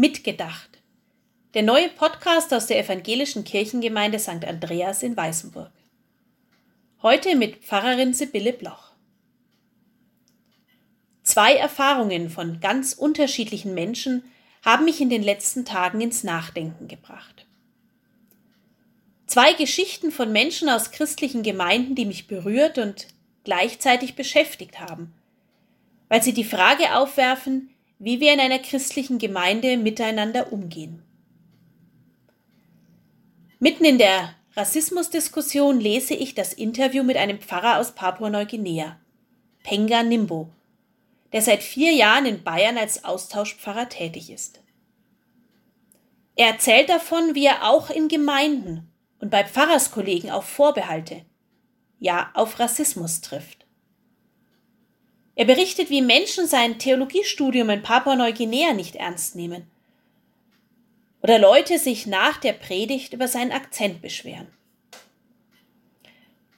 Mitgedacht. Der neue Podcast aus der evangelischen Kirchengemeinde St. Andreas in Weißenburg. Heute mit Pfarrerin Sibylle Bloch. Zwei Erfahrungen von ganz unterschiedlichen Menschen haben mich in den letzten Tagen ins Nachdenken gebracht. Zwei Geschichten von Menschen aus christlichen Gemeinden, die mich berührt und gleichzeitig beschäftigt haben, weil sie die Frage aufwerfen, wie wir in einer christlichen Gemeinde miteinander umgehen. Mitten in der Rassismusdiskussion lese ich das Interview mit einem Pfarrer aus Papua-Neuguinea, Penga Nimbo, der seit vier Jahren in Bayern als Austauschpfarrer tätig ist. Er erzählt davon, wie er auch in Gemeinden und bei Pfarrerskollegen auf Vorbehalte, ja auf Rassismus trifft. Er berichtet, wie Menschen sein Theologiestudium in Papua-Neuguinea nicht ernst nehmen. Oder Leute sich nach der Predigt über seinen Akzent beschweren.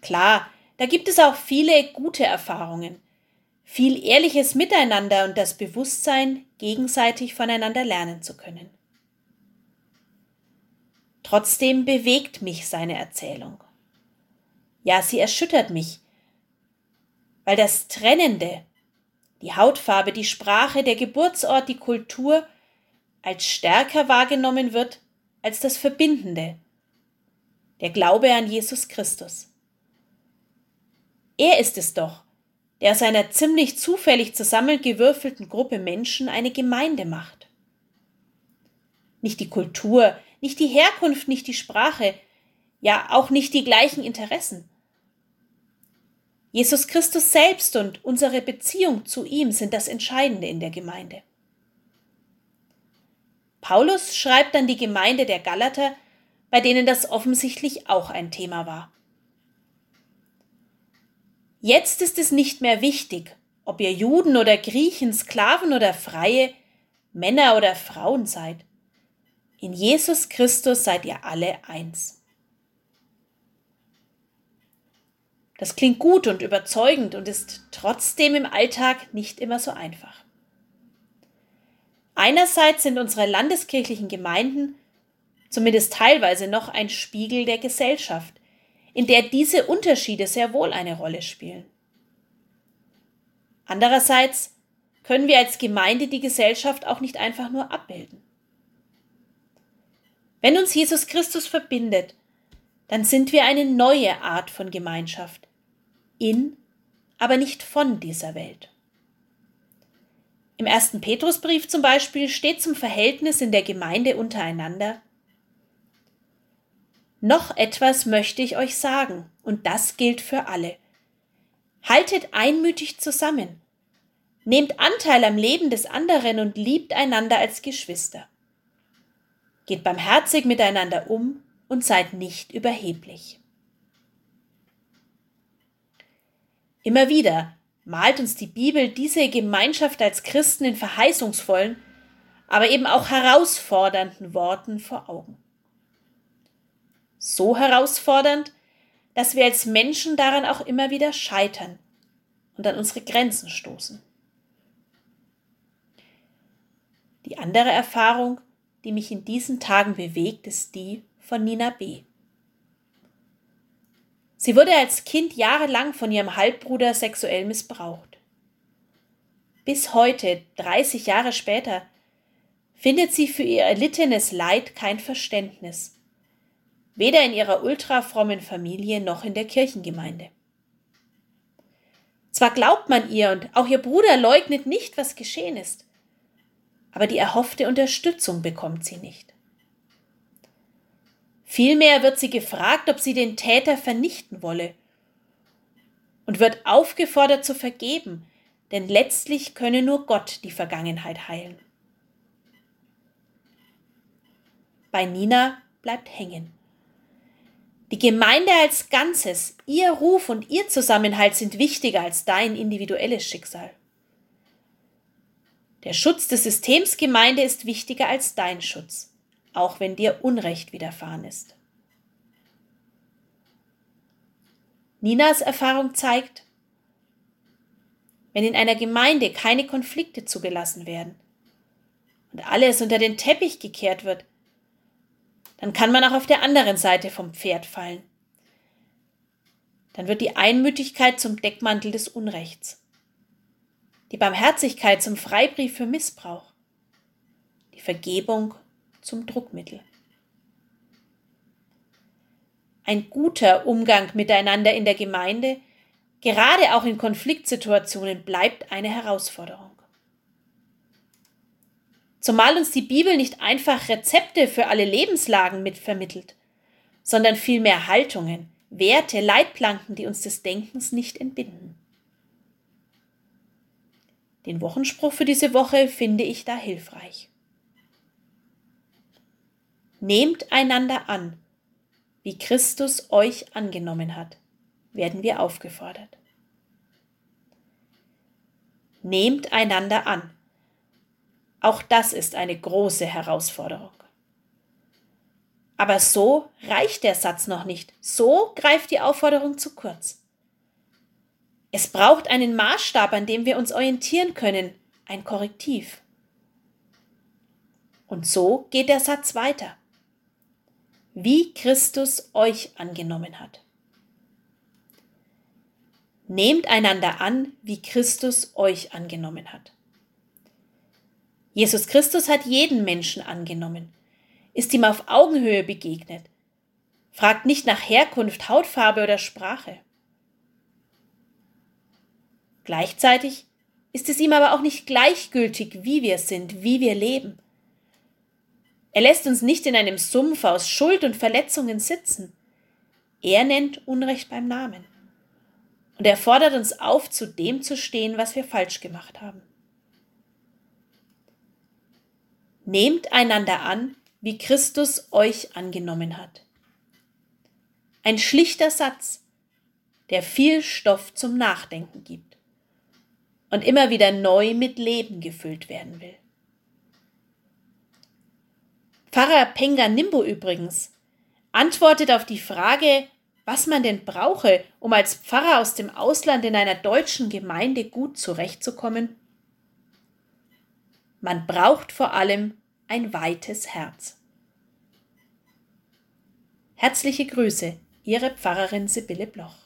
Klar, da gibt es auch viele gute Erfahrungen, viel ehrliches Miteinander und das Bewusstsein, gegenseitig voneinander lernen zu können. Trotzdem bewegt mich seine Erzählung. Ja, sie erschüttert mich, weil das Trennende, die Hautfarbe, die Sprache, der Geburtsort, die Kultur als stärker wahrgenommen wird als das Verbindende, der Glaube an Jesus Christus. Er ist es doch, der aus einer ziemlich zufällig zusammengewürfelten Gruppe Menschen eine Gemeinde macht. Nicht die Kultur, nicht die Herkunft, nicht die Sprache, ja auch nicht die gleichen Interessen. Jesus Christus selbst und unsere Beziehung zu ihm sind das Entscheidende in der Gemeinde. Paulus schreibt an die Gemeinde der Galater, bei denen das offensichtlich auch ein Thema war. Jetzt ist es nicht mehr wichtig, ob ihr Juden oder Griechen, Sklaven oder Freie, Männer oder Frauen seid. In Jesus Christus seid ihr alle eins. Das klingt gut und überzeugend und ist trotzdem im Alltag nicht immer so einfach. Einerseits sind unsere landeskirchlichen Gemeinden zumindest teilweise noch ein Spiegel der Gesellschaft, in der diese Unterschiede sehr wohl eine Rolle spielen. Andererseits können wir als Gemeinde die Gesellschaft auch nicht einfach nur abbilden. Wenn uns Jesus Christus verbindet, dann sind wir eine neue Art von Gemeinschaft, in, aber nicht von dieser Welt. Im ersten Petrusbrief zum Beispiel steht zum Verhältnis in der Gemeinde untereinander Noch etwas möchte ich euch sagen, und das gilt für alle. Haltet einmütig zusammen, nehmt Anteil am Leben des anderen und liebt einander als Geschwister. Geht barmherzig miteinander um und seid nicht überheblich. Immer wieder malt uns die Bibel diese Gemeinschaft als Christen in verheißungsvollen, aber eben auch herausfordernden Worten vor Augen. So herausfordernd, dass wir als Menschen daran auch immer wieder scheitern und an unsere Grenzen stoßen. Die andere Erfahrung, die mich in diesen Tagen bewegt, ist die von Nina B. Sie wurde als Kind jahrelang von ihrem Halbbruder sexuell missbraucht. Bis heute, 30 Jahre später, findet sie für ihr erlittenes Leid kein Verständnis, weder in ihrer ultrafrommen Familie noch in der Kirchengemeinde. Zwar glaubt man ihr und auch ihr Bruder leugnet nicht, was geschehen ist, aber die erhoffte Unterstützung bekommt sie nicht. Vielmehr wird sie gefragt, ob sie den Täter vernichten wolle und wird aufgefordert zu vergeben, denn letztlich könne nur Gott die Vergangenheit heilen. Bei Nina bleibt hängen. Die Gemeinde als Ganzes, ihr Ruf und ihr Zusammenhalt sind wichtiger als dein individuelles Schicksal. Der Schutz des Systems Gemeinde ist wichtiger als dein Schutz auch wenn dir Unrecht widerfahren ist. Ninas Erfahrung zeigt, wenn in einer Gemeinde keine Konflikte zugelassen werden, und alles unter den Teppich gekehrt wird, dann kann man auch auf der anderen Seite vom Pferd fallen. Dann wird die Einmütigkeit zum Deckmantel des Unrechts, die Barmherzigkeit zum Freibrief für Missbrauch, die Vergebung zum Druckmittel. Ein guter Umgang miteinander in der Gemeinde, gerade auch in Konfliktsituationen, bleibt eine Herausforderung. Zumal uns die Bibel nicht einfach Rezepte für alle Lebenslagen mitvermittelt, sondern vielmehr Haltungen, Werte, Leitplanken, die uns des Denkens nicht entbinden. Den Wochenspruch für diese Woche finde ich da hilfreich. Nehmt einander an, wie Christus euch angenommen hat, werden wir aufgefordert. Nehmt einander an. Auch das ist eine große Herausforderung. Aber so reicht der Satz noch nicht. So greift die Aufforderung zu kurz. Es braucht einen Maßstab, an dem wir uns orientieren können, ein Korrektiv. Und so geht der Satz weiter. Wie Christus euch angenommen hat. Nehmt einander an, wie Christus euch angenommen hat. Jesus Christus hat jeden Menschen angenommen, ist ihm auf Augenhöhe begegnet, fragt nicht nach Herkunft, Hautfarbe oder Sprache. Gleichzeitig ist es ihm aber auch nicht gleichgültig, wie wir sind, wie wir leben. Er lässt uns nicht in einem Sumpf aus Schuld und Verletzungen sitzen. Er nennt Unrecht beim Namen. Und er fordert uns auf, zu dem zu stehen, was wir falsch gemacht haben. Nehmt einander an, wie Christus euch angenommen hat. Ein schlichter Satz, der viel Stoff zum Nachdenken gibt und immer wieder neu mit Leben gefüllt werden will. Pfarrer Penga Nimbo übrigens antwortet auf die Frage, was man denn brauche, um als Pfarrer aus dem Ausland in einer deutschen Gemeinde gut zurechtzukommen. Man braucht vor allem ein weites Herz. Herzliche Grüße, Ihre Pfarrerin Sibylle Bloch.